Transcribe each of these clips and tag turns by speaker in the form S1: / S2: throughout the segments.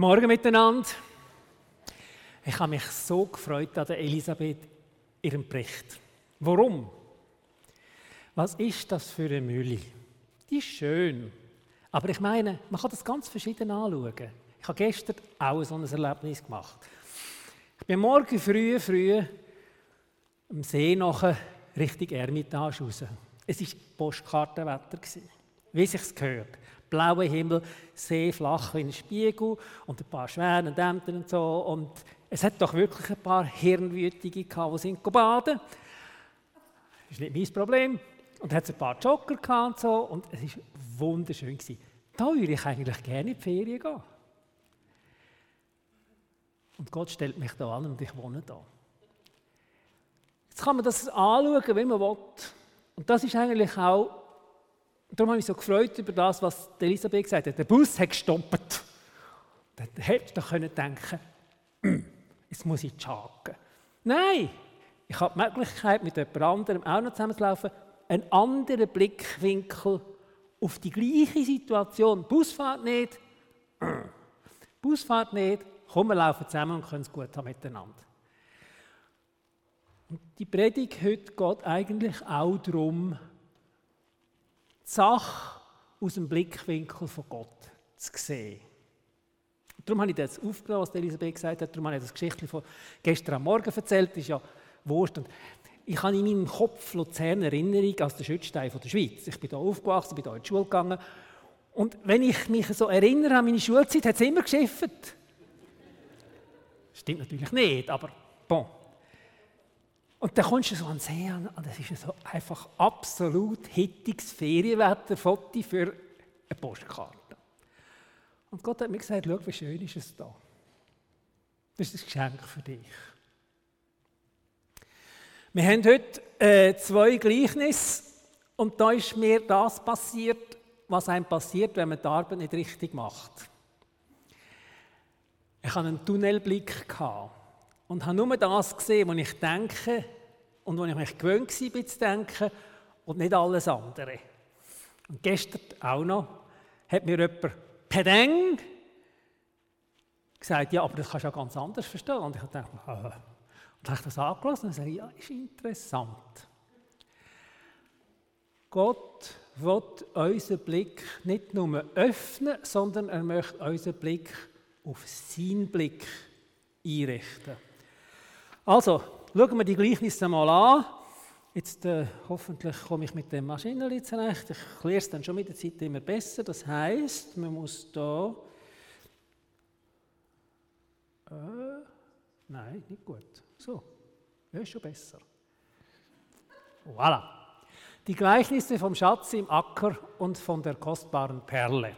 S1: Guten Morgen miteinander. Ich habe mich so gefreut an Elisabeth, ihrem Bericht. Warum? Was ist das für eine Mühle? Die ist schön. Aber ich meine, man kann das ganz verschieden anschauen. Ich habe gestern auch so ein Erlebnis gemacht. Ich bin morgen früh, früh am See nachher Richtung Ermitage raus. Es war Postkartenwetter, wie sich gehört blauer Himmel, sehr flach wie ein Spiegel und ein paar Schwäne und Ämter und so. Und es hat doch wirklich ein paar Hirnwütige gehabt, die sind baden. Das ist nicht mein Problem. Und hat ein paar Jogger gehabt und so. Und es war wunderschön. Gewesen. Da würde ich eigentlich gerne in die Ferien gehen. Und Gott stellt mich da an und ich wohne da. Jetzt kann man das anschauen, wie man will. Und das ist eigentlich auch darum habe ich mich so gefreut über das, was Elisabeth gesagt hat. Der Bus hat gestoppt. Dann hättest du können denken, jetzt muss ich schaken. Nein, ich habe die Möglichkeit, mit jemand anderem auch noch zusammenzulaufen, einen anderen Blickwinkel auf die gleiche Situation. Busfahrt nicht, Busfahrt nicht, komm, wir laufen zusammen und können es gut haben miteinander. Und die Predigt heute geht eigentlich auch darum, Sache aus dem Blickwinkel von Gott zu sehen. Darum habe ich das aufgenommen, was Elisabeth gesagt hat. Darum habe ich das Geschichte von gestern am Morgen erzählt. Das ist ja wurscht. Und ich habe in meinem Kopf Luzern Erinnerung als der Schützstein der Schweiz. Ich bin hier aufgewachsen, bin hier in die Schule gegangen. Und wenn ich mich so erinnere an meine Schulzeit, hat es immer geschifft. Stimmt natürlich nicht, aber bon. Und dann kommst du so an den See und es ist so einfach absolut hittiges Ferienwetterfoto für eine Postkarte. Und Gott hat mir gesagt, schau, wie schön ist es da. Das ist ein Geschenk für dich. Wir haben heute äh, zwei Gleichnisse und da ist mir das passiert, was einem passiert, wenn man die Arbeit nicht richtig macht. Ich hatte einen Tunnelblick und habe nur das gesehen, was ich denke und wo ich mich gewöhnt war zu denken und nicht alles andere. Und gestern auch noch hat mir jemand Pedeng gesagt, ja, aber das kannst du ja ganz anders verstehen. Und ich dachte, äh. und dann habe ich das angelassen und gesagt, ja, ist interessant. Gott will unseren Blick nicht nur öffnen, sondern er möchte unseren Blick auf seinen Blick einrichten. Also, schauen wir die Gleichnisse mal an. Jetzt äh, hoffentlich komme ich mit dem Maschinenli zurecht. Ich kläre es dann schon mit der Zeit immer besser. Das heißt, man muss da. Äh, nein, nicht gut. So, ja, ist schon besser. Voilà. Die Gleichnisse vom Schatz im Acker und von der kostbaren Perle.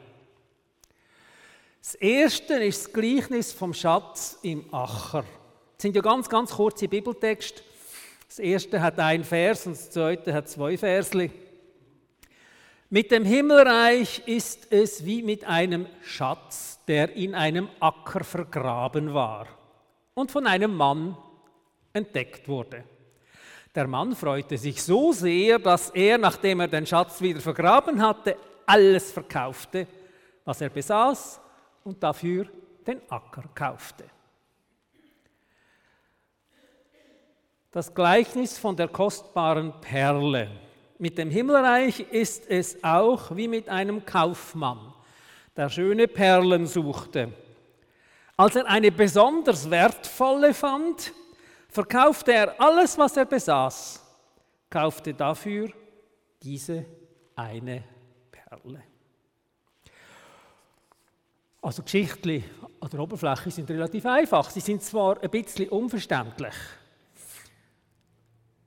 S1: Das erste ist das Gleichnis vom Schatz im Acker. Das sind ja ganz, ganz kurze Bibeltexte. Das erste hat ein Vers und das zweite hat zwei Versli. Mit dem Himmelreich ist es wie mit einem Schatz, der in einem Acker vergraben war und von einem Mann entdeckt wurde. Der Mann freute sich so sehr, dass er, nachdem er den Schatz wieder vergraben hatte, alles verkaufte, was er besaß und dafür den Acker kaufte. Das Gleichnis von der kostbaren Perle. Mit dem Himmelreich ist es auch wie mit einem Kaufmann, der schöne Perlen suchte. Als er eine besonders wertvolle fand, verkaufte er alles, was er besaß, kaufte dafür diese eine Perle. Also Geschichten an der Oberfläche sind relativ einfach. Sie sind zwar ein bisschen unverständlich.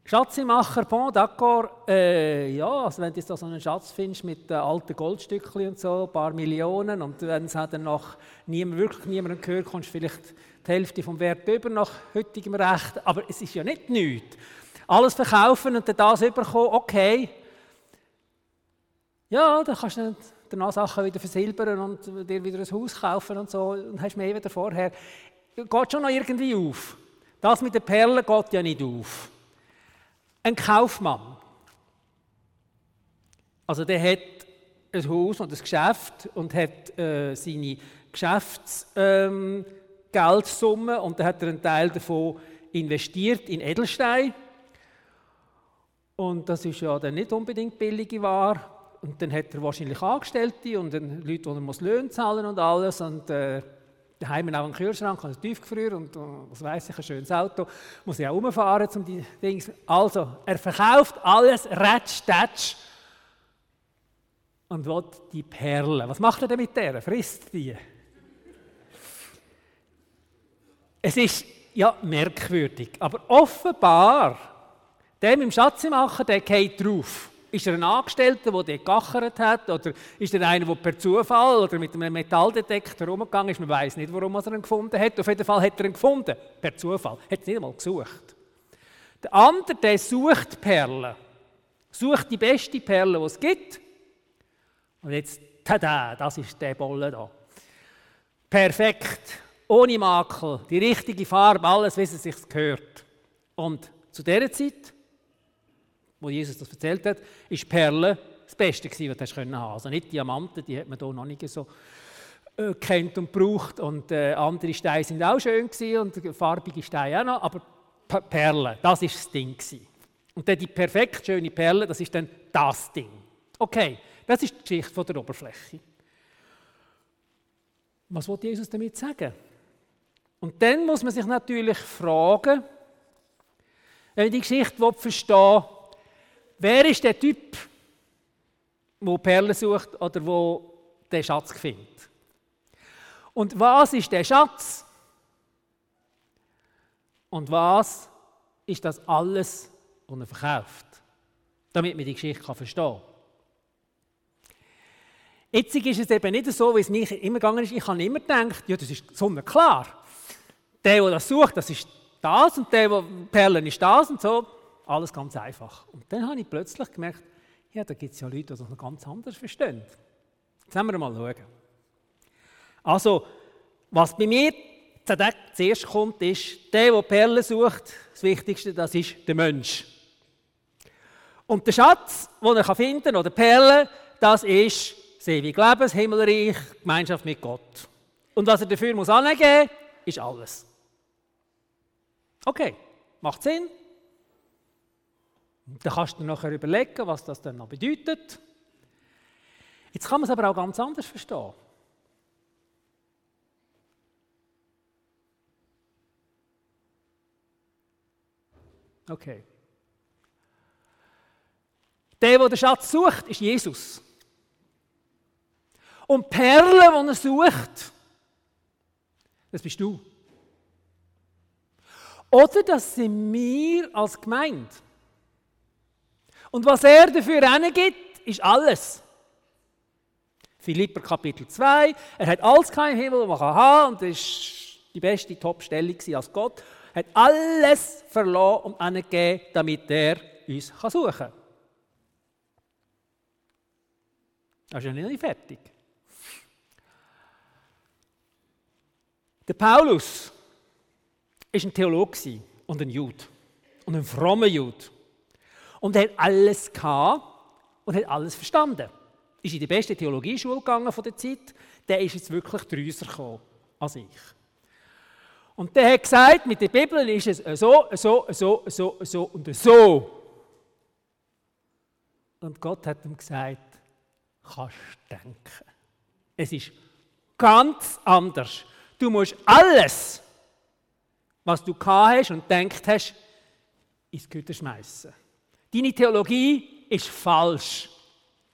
S1: Schatzemacher, bon, d'accord. Äh, ja, also wenn du da so einen Schatz findest mit äh, alten Goldstückchen und so, ein paar Millionen, und wenn es dann noch niemand, wirklich niemandem gehört, kommst du vielleicht die Hälfte vom Wert über nach heutigem Recht. Aber es ist ja nicht nichts. Alles verkaufen und dann das überkommen, okay. Ja, dann kannst du danach Sachen wieder versilbern und dir wieder ein Haus kaufen und so, und hast mehr wieder vorher. Geht schon noch irgendwie auf. Das mit den Perlen geht ja nicht auf. Ein Kaufmann. Also der hat ein Haus und ein Geschäft und hat äh, seine Geschäftsgeldsumme ähm, und dann hat er einen Teil davon investiert in Edelstein. Und das ist ja dann nicht unbedingt billige Ware. Und dann hat er wahrscheinlich Angestellte und dann Leute, die er Löhne zahlen und alles. Und äh, daheim auch einen Kühlschrank einen Tiefgefrier und, was weiß ich, ein schönes Auto. Muss ich auch rumfahren, um die Dinge. Also, er verkauft alles ratsch, tatsch und will die Perlen. Was macht er denn mit der? Frisst die? Es ist ja merkwürdig, aber offenbar, der mit dem Schatzmacher, der geht drauf. Ist er ein Angestellter, der dort gachert hat? Oder ist er einer, der per Zufall oder mit einem Metalldetektor rumgegangen ist? Man weiß nicht, warum er ihn gefunden hat. Auf jeden Fall hat er ihn gefunden. Per Zufall. Hat es nicht einmal gesucht. Der andere, der sucht Perlen. Sucht die beste Perle, die es gibt. Und jetzt, tada, das ist der Bolle da. Perfekt. Ohne Makel. Die richtige Farbe, alles, wie es sich gehört. Und zu dieser Zeit wo Jesus das erzählt hat, ist Perle das Beste gewesen, was du haben. Also nicht Diamanten, die hat man hier noch nicht so äh, kennt und braucht. Und äh, andere Steine sind auch schön gewesen und farbige Steine auch noch, aber Perle, das ist das Ding gewesen. Und dann die perfekt schöne Perle, das ist dann das Ding. Okay, das ist die Geschichte von der Oberfläche. Was will Jesus damit sagen? Und dann muss man sich natürlich fragen, wenn man die Geschichte verstehen will, Wer ist der Typ, der Perlen sucht oder wo den Schatz findet? Und was ist der Schatz? Und was ist das alles, was er verkauft? Damit man die Geschichte verstehen kann. Jetzt ist es eben nicht so, wie es mir immer gegangen ist. Ich habe immer gedacht, ja, das ist sonnenklar. Der, der das sucht, das ist das und der, der Perlen ist das und so. Alles ganz einfach. Und dann habe ich plötzlich gemerkt, ja, da gibt es ja Leute, die das noch ganz anders verstehen. Jetzt wollen wir mal schauen. Also, was bei mir zuerst kommt, ist, der, der Perlen sucht, das Wichtigste, das ist der Mensch. Und der Schatz, den er finden kann, oder Perlen, das ist das ewige Leben, Himmelreich, Gemeinschaft mit Gott. Und was er dafür muss angeben, ist alles. Okay, macht Sinn? Dann kannst du dir nachher überlegen, was das dann noch bedeutet. Jetzt kann man es aber auch ganz anders verstehen. Okay. Der, der den Schatz sucht, ist Jesus. Und die Perle, die er sucht, das bist du. Oder das sind wir als Gemeinde. Und was er dafür gibt, ist alles. Philipper Kapitel 2, er hat alles kein Himmel, was er haben und das ist die beste Top-Stellung als Gott. Er hat alles verloren und angegeben, damit er uns suchen kann. Das ist ja nicht fertig. Der Paulus war ein Theologe und ein Jude. Und ein frommer Jude und er hat alles gehabt und hat alles verstanden. Ist in die beste Theologieschule gegangen von der Zeit. Der ist jetzt wirklich drüser gekommen als ich. Und der hat gesagt, mit der Bibel ist es so, so, so, so, so und so. Und Gott hat ihm gesagt, kannst denken. Es ist ganz anders. Du musst alles, was du gehabt hast und denkt hast, ins Güter schmeißen. Deine Theologie ist falsch.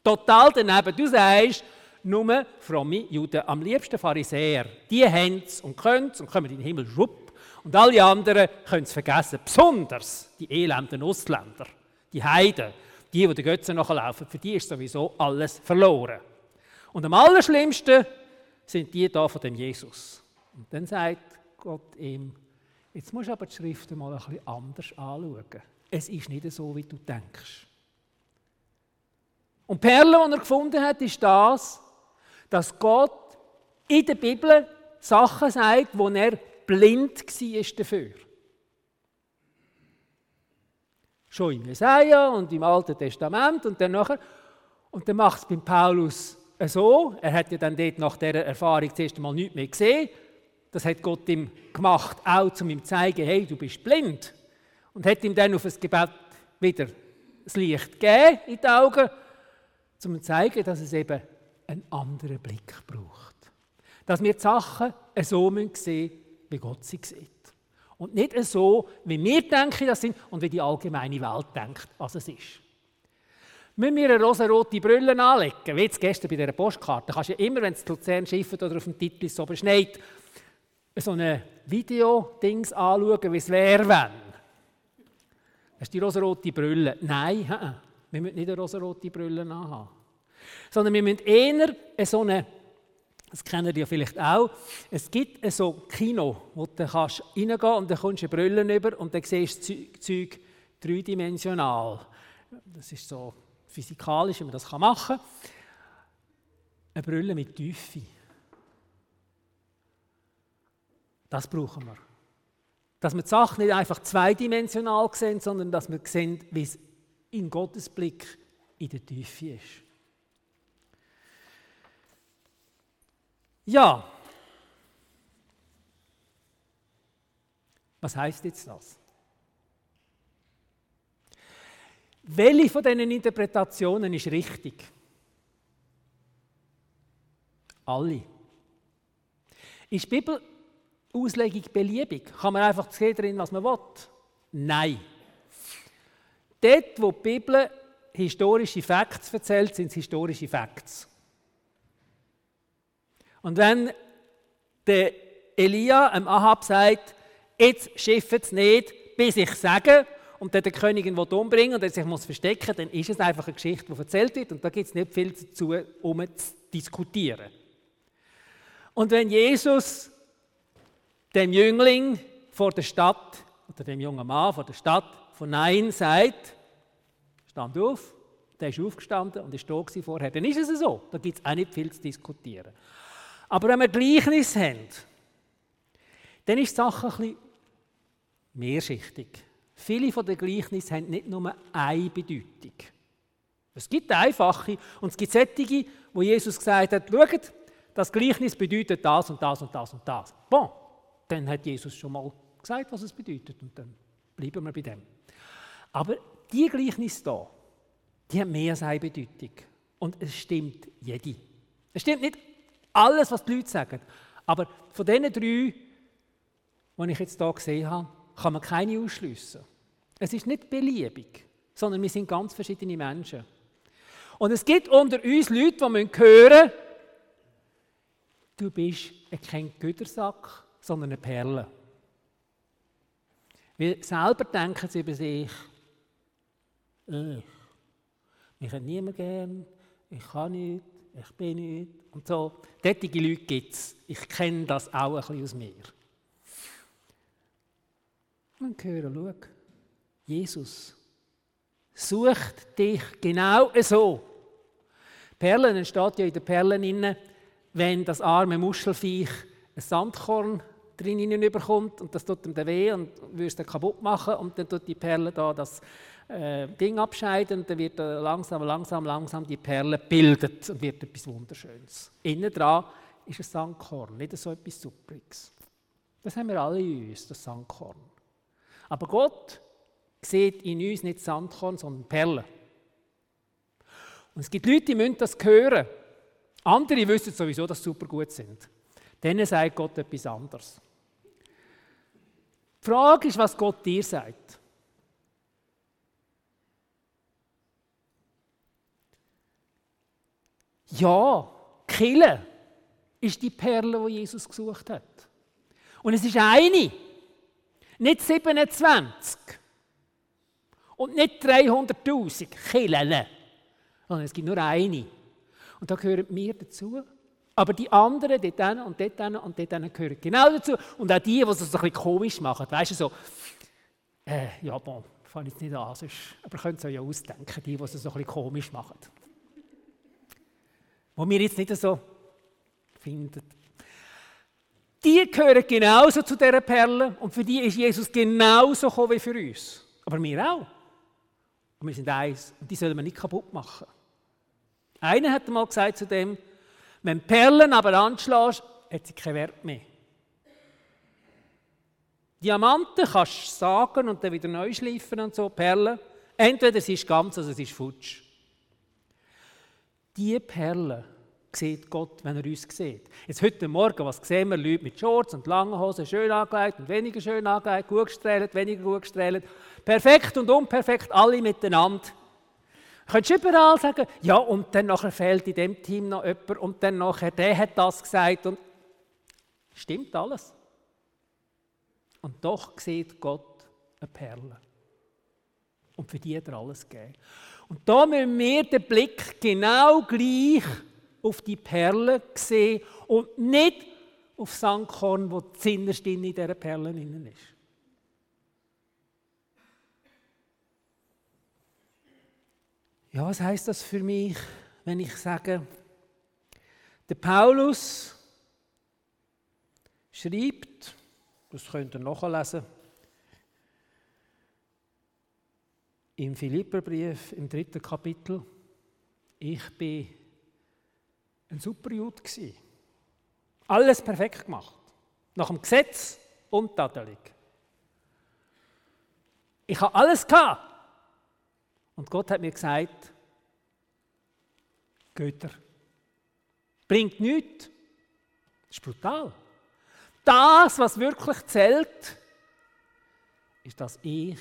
S1: Total daneben. Du sagst, nur fromme Juden, am liebsten Pharisäer. Die haben es und können es und kommen in den Himmel, schwupp. Und alle anderen können es vergessen. Besonders die elenden Ausländer, die Heiden, die, die den Götzen nachlaufen, für die ist sowieso alles verloren. Und am allerschlimmsten sind die da von dem Jesus. Und dann sagt Gott ihm, jetzt musst du aber die Schriften mal ein bisschen anders anschauen es ist nicht so, wie du denkst. Und die Perle, die er gefunden hat, ist das, dass Gott in der Bibel Sachen sagt, wo er blind war dafür. Schon in Jesaja und im Alten Testament und dann nachher. Und dann macht es beim Paulus so. Er hat ja dann dort nach dieser Erfahrung zuerst einmal nichts mehr gesehen. Das hat Gott ihm gemacht, auch um ihm zu zeigen, hey, du bist blind. Und hat ihm dann auf das Gebet wieder das Licht gegeben in die Augen, um zu zeigen, dass es eben einen anderen Blick braucht. Dass wir die Sachen so sehen müssen, wie Gott sie sieht. Und nicht so, wie wir denken, das sind und wie die allgemeine Welt denkt, was es ist. Müssen wir eine rosarote Brille anlegen, wie jetzt gestern bei dieser Postkarte. Kannst du ja immer, wenn es Luzern schifft oder auf dem Titel so beschneit, so ein Video-Dings anschauen, wie es wäre, wenn. Das ist die rosarote Brille. Nein, wir müssen nicht eine rosarote Brille haben. Sondern wir müssen eher so eine, das kennen ihr vielleicht auch, es gibt so Kino, wo du kannst und dann kommst du eine Brille über und dann siehst du das Zeug dreidimensional. Das ist so physikalisch, wie man das machen kann. Eine Brille mit Tiefe. Das brauchen wir. Dass wir die Sachen nicht einfach zweidimensional sehen, sondern dass wir sehen, wie es in Gottes Blick in der Tiefe ist. Ja. Was heißt jetzt das? Welche von diesen Interpretationen ist richtig? Alle. Ist die Bibel Auslegung beliebig? Kann man einfach sehen drin, was man will? Nein. Dort, wo die Bibel historische Facts erzählt, sind es historische Facts. Und wenn der Elia am Ahab sagt, jetzt schifft es nicht, bis ich sage, und der Königin umbringen und er sich muss verstecken, dann ist es einfach eine Geschichte, die erzählt wird und da gibt es nicht viel dazu, um zu diskutieren. Und wenn Jesus dem Jüngling vor der Stadt, oder dem jungen Mann vor der Stadt von Nein sagt, stand auf, der ist aufgestanden und ist da vorher, dann ist es so. Da gibt es auch nicht viel zu diskutieren. Aber wenn wir Gleichnis haben, dann ist die Sache ein bisschen mehrschichtig. Viele von den Gleichnissen haben nicht nur eine Bedeutung. Es gibt einfache und es gibt solche, wo Jesus gesagt hat, schaut, das Gleichnis bedeutet das und das und das und das. Bon, dann hat Jesus schon mal gesagt, was es bedeutet und dann bleiben wir bei dem. Aber die Gleichnis da, die haben mehr als eine Bedeutung und es stimmt jede. Es stimmt nicht alles, was die Leute sagen, aber von diesen drei, die ich jetzt hier gesehen habe, kann man keine ausschliessen. Es ist nicht beliebig, sondern wir sind ganz verschiedene Menschen. Und es gibt unter uns Leute, die hören müssen, du bist kein Gütersack, sondern eine Perle. Weil selber denken sie über sich, ich, mich hat niemand gern, ich kann nicht, ich bin nicht und so. Derartige Leute gibt es. Ich kenne das auch ein bisschen aus mir. Und hören, schau, Jesus sucht dich genau so. Perlen entsteht ja in den Perlen, wenn das arme Muschelfiech ein Sandkorn drin hineinbekommt und das tut ihm weh und es dann kaputt machen und dann tut die Perle da das äh, Ding abscheiden und dann wird langsam, langsam, langsam die Perle bildet und wird etwas Wunderschönes. Innen dran ist ein Sandkorn, nicht so etwas Superiges. Das haben wir alle in uns, das Sandkorn. Aber Gott sieht in uns nicht Sandkorn, sondern Perlen. Und es gibt Leute, die müssen das hören. Andere wissen sowieso, dass sie super gut sind. Denen sagt Gott etwas anderes. Die Frage ist, was Gott dir sagt. Ja, Kille ist die Perle, die Jesus gesucht hat. Und es ist eine, nicht 27 und nicht 300.000 Killen, sondern es gibt nur eine. Und da gehören wir dazu. Aber die anderen, dort und dort und dort gehören genau dazu. Und auch die, die es ein bisschen komisch machen. Weißt du, so, äh, ja, bon, fange jetzt nicht an, sonst, aber könnt es euch ja ausdenken, die, die es so ein bisschen komisch machen. Wo wir jetzt nicht so finden. Die gehören genauso zu dieser Perle und für die ist Jesus genauso gekommen wie für uns. Aber wir auch. Und wir sind eins und die sollen wir nicht kaputt machen. Einer hat mal gesagt zu dem, Wenn du Perlen aber anschlägst, hat sie keinen Wert mehr. Diamanten kannst du sagen und dann wieder neu schleifen und so, Perlen. Entweder sie ist ganz oder sie ist futsch. Diese Perlen sieht Gott, wenn er uns sieht. Jetzt heute Morgen, was sehen wir? Leute mit Shorts und langen Hosen, schön angelegt und weniger schön angelegt, gut gestrahlt, weniger gut gestrahlt. Perfekt und unperfekt, alle miteinander. Du könntest überall sagen, ja, und dann nachher fehlt in dem Team noch jemand und dann nachher, der hat das gesagt und stimmt alles. Und doch sieht Gott eine Perle. Und für die hat er alles gegeben. Und da müssen wir den Blick genau gleich auf die Perle sehen und nicht auf Sandkorn, wo die Zinnerste in dieser Perle ist. Ja, was heißt das für mich, wenn ich sage, der Paulus schreibt, das könnt ihr nachlesen, im Philipperbrief im dritten Kapitel, ich bin ein super Jude gewesen. Alles perfekt gemacht. Nach dem Gesetz und tadelig. Ich habe alles gehabt. Und Gott hat mir gesagt, Götter, bringt nichts. Das ist brutal. Das, was wirklich zählt, ist, dass ich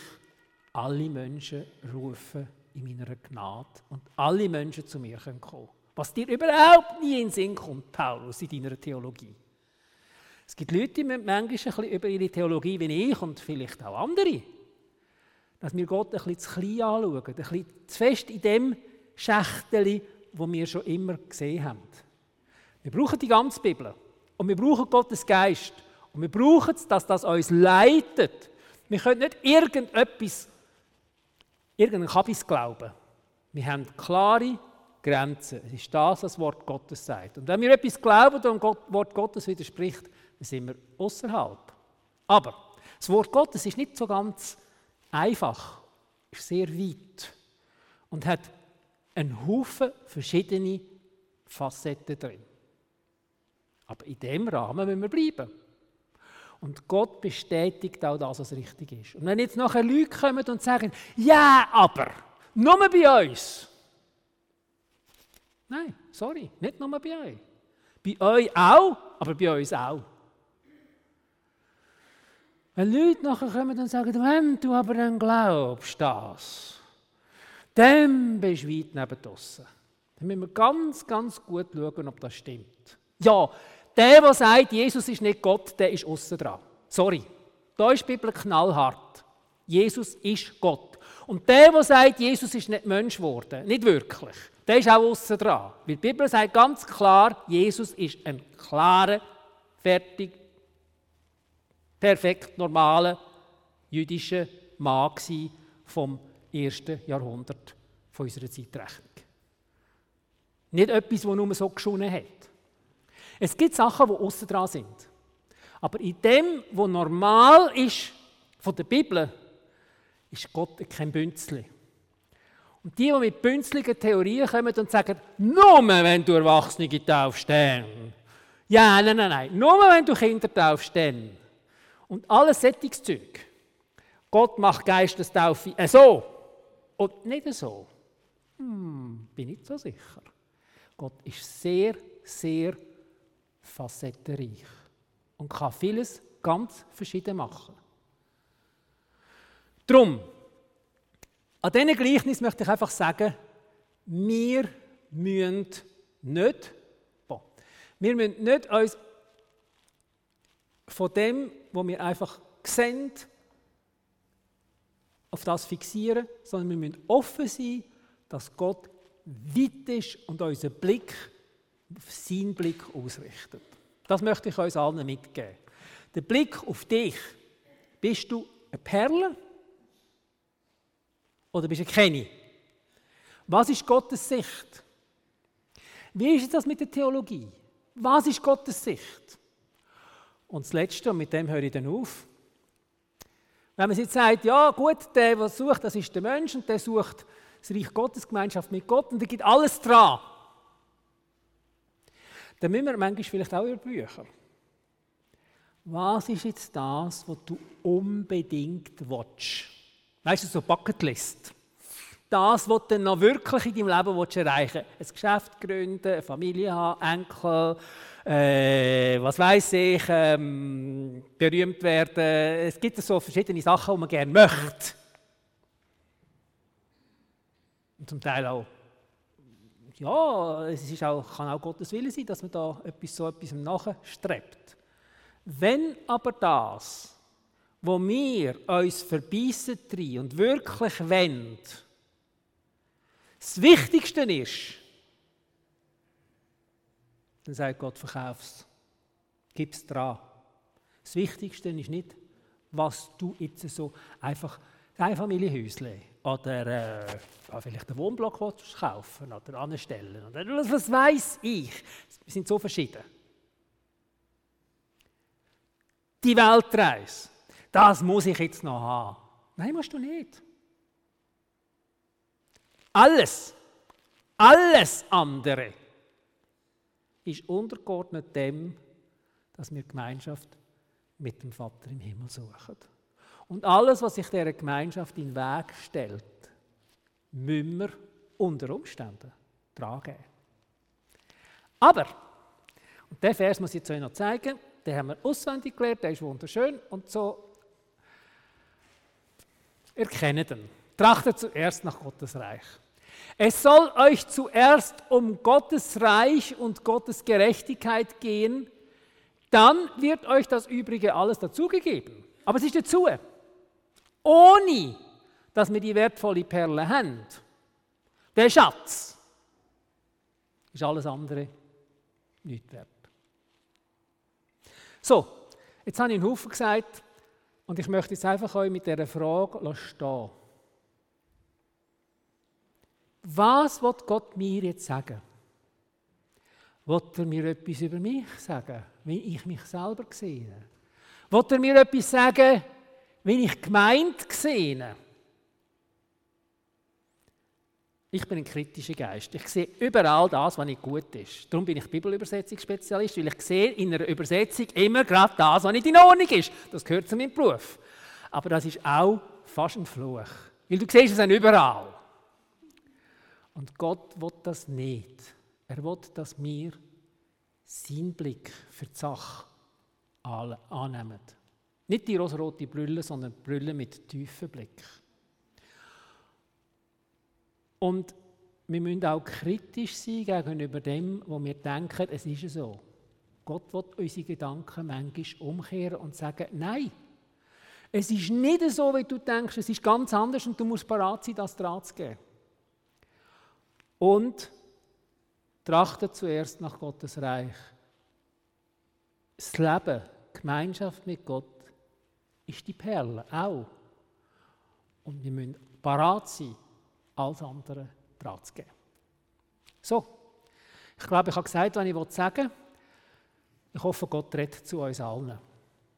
S1: alle Menschen rufe in meiner Gnade und alle Menschen zu mir kommen können. Was dir überhaupt nie in den Sinn kommt, Paulus, in deiner Theologie. Es gibt Leute, die manchmal ein bisschen über ihre Theologie wie ich und vielleicht auch andere, dass wir Gott ein bisschen zu klein anschauen, ein bisschen zu fest in dem Schächteli, wo wir schon immer gesehen haben. Wir brauchen die ganze Bibel und wir brauchen Gottes Geist und wir brauchen es, dass das uns leitet. Wir können nicht irgendetwas, irgendeinen Kabis glauben. Wir haben klare Grenzen. Es ist das, was das Wort Gottes sagt. Und wenn wir etwas glauben und dem Wort Gottes widerspricht, dann sind wir außerhalb. Aber das Wort Gottes ist nicht so ganz einfach, ist sehr weit und hat einen Haufen verschiedene Facetten drin. Aber in dem Rahmen müssen wir bleiben. Und Gott bestätigt auch das, was richtig ist. Und wenn jetzt nachher Leute kommen und sagen, ja, aber, nur bei uns, Nein, sorry, nicht nur bei euch. Bei euch auch, aber bei uns auch. Wenn Leute nachher kommen und sagen, wenn du aber dann glaubst das, dann bist du weit neben draussen. Dann müssen wir ganz, ganz gut schauen, ob das stimmt. Ja, der, der sagt, Jesus ist nicht Gott, der ist außen dran. Sorry. Da ist die Bibel knallhart. Jesus ist Gott. Und der, der sagt, Jesus ist nicht Mensch geworden, nicht wirklich, der ist auch außen dran. Weil die Bibel sagt ganz klar, Jesus ist ein klarer, fertig, perfekt normaler jüdischer Mann vom ersten Jahrhundert von unserer Zeitrechnung. Nicht etwas, das nur so geschonnen hat. Es gibt Sachen, die außen dran sind. Aber in dem, was normal ist von der Bibel, ist Gott kein Bünzli. Und die, die mit bünzligen Theorien kommen und sagen, nur wenn du Erwachsene taufst, dann. Ja, nein, nein, nein. Nur wenn du Kinder taufst, dann. Und alles Sättigungszeug. Gott macht Geistestaufe äh, so und nicht so. Hm, bin nicht so sicher. Gott ist sehr, sehr facettenreich und kann vieles ganz verschieden machen. Drum, an diesen Gleichnis möchte ich einfach sagen, wir müssen nicht, bon, wir müssen nicht uns von dem, was wir einfach sehen, auf das fixieren, sondern wir müssen offen sein, dass Gott weit ist und unseren Blick auf seinen Blick ausrichtet. Das möchte ich uns allen mitgeben. Der Blick auf dich. Bist du eine Perle oder bist du keine? Was ist Gottes Sicht? Wie ist das mit der Theologie? Was ist Gottes Sicht? Und das Letzte, und mit dem höre ich dann auf. Wenn man jetzt sagt, ja gut, der, der sucht, das ist der Mensch und der sucht das Reich Gottes, Gemeinschaft mit Gott und der gibt alles dran. dann müssen wir manchmal vielleicht auch über Bücher. Was ist jetzt das, was du unbedingt willst? Weißt du, so Bucketlist. Das, was du noch wirklich in deinem Leben erreichen willst. Ein Geschäft gründen, eine Familie haben, Enkel, äh, was weiß ich, ähm, berühmt werden. Es gibt so verschiedene Sachen, die man gerne möchte. Und zum Teil auch, ja, es ist auch, kann auch Gottes Wille sein, dass man da etwas, so etwas nachstrebt. Wenn aber das, wo wir uns verbeissen und wirklich wollen, das Wichtigste ist, dann sagt Gott, verkauf es. Gib es dran. Das Wichtigste ist nicht, was du jetzt so einfach ein Familienhäuschen oder äh, vielleicht einen Wohnblock kaufen oder anstellen oder was, was weiß ich. Wir sind so verschieden. Die Weltreise, das muss ich jetzt noch haben. Nein, musst du nicht. Alles, alles andere ist untergeordnet dem, dass wir Gemeinschaft mit dem Vater im Himmel suchen. Und alles, was sich dieser Gemeinschaft in den Weg stellt, müssen wir unter Umständen tragen. Aber, und den Vers muss ich jetzt euch noch zeigen, den haben wir auswendig gelernt, der ist wunderschön und so erkennen ihn. Trachtet zuerst nach Gottes Reich. Es soll euch zuerst um Gottes Reich und Gottes Gerechtigkeit gehen, dann wird euch das Übrige alles dazugegeben. Aber es ist dazu. Ohne, dass wir die wertvolle Perle haben, der Schatz, ist alles andere nicht wert. So, jetzt habe ich einen Haufen gesagt und ich möchte jetzt einfach euch mit dieser Frage stehen. Was wird Gott mir jetzt sagen? Wird er mir etwas über mich sagen, wie ich mich selber sehe? Wird er mir etwas sagen, wie ich gemeint sehe? Ich bin ein kritischer Geist. Ich sehe überall das, was nicht gut ist. Darum bin ich Bibelübersetzungsspezialist, weil ich sehe in einer Übersetzung immer gerade das, was nicht in Ordnung ist. Das gehört zu meinem Beruf. Aber das ist auch fast ein Fluch. Weil du siehst es dann überall. Und Gott will das nicht. Er will, dass wir seinen Blick für die Sache annehmen. Nicht die rosarote Brille, sondern die Brille mit tiefem Blick. Und wir müssen auch kritisch sein gegenüber dem, wo wir denken, es ist so. Gott will unsere Gedanken manchmal umkehren und sagen, nein, es ist nicht so, wie du denkst, es ist ganz anders und du musst bereit sein, das dran zu geben. Und trachte zuerst nach Gottes Reich. Das Leben, Gemeinschaft mit Gott, ist die Perle auch. Und wir müssen parat sein, alles andere dran zu geben. So, ich glaube, ich habe gesagt, was ich sagen will. Ich hoffe, Gott redet zu uns allen.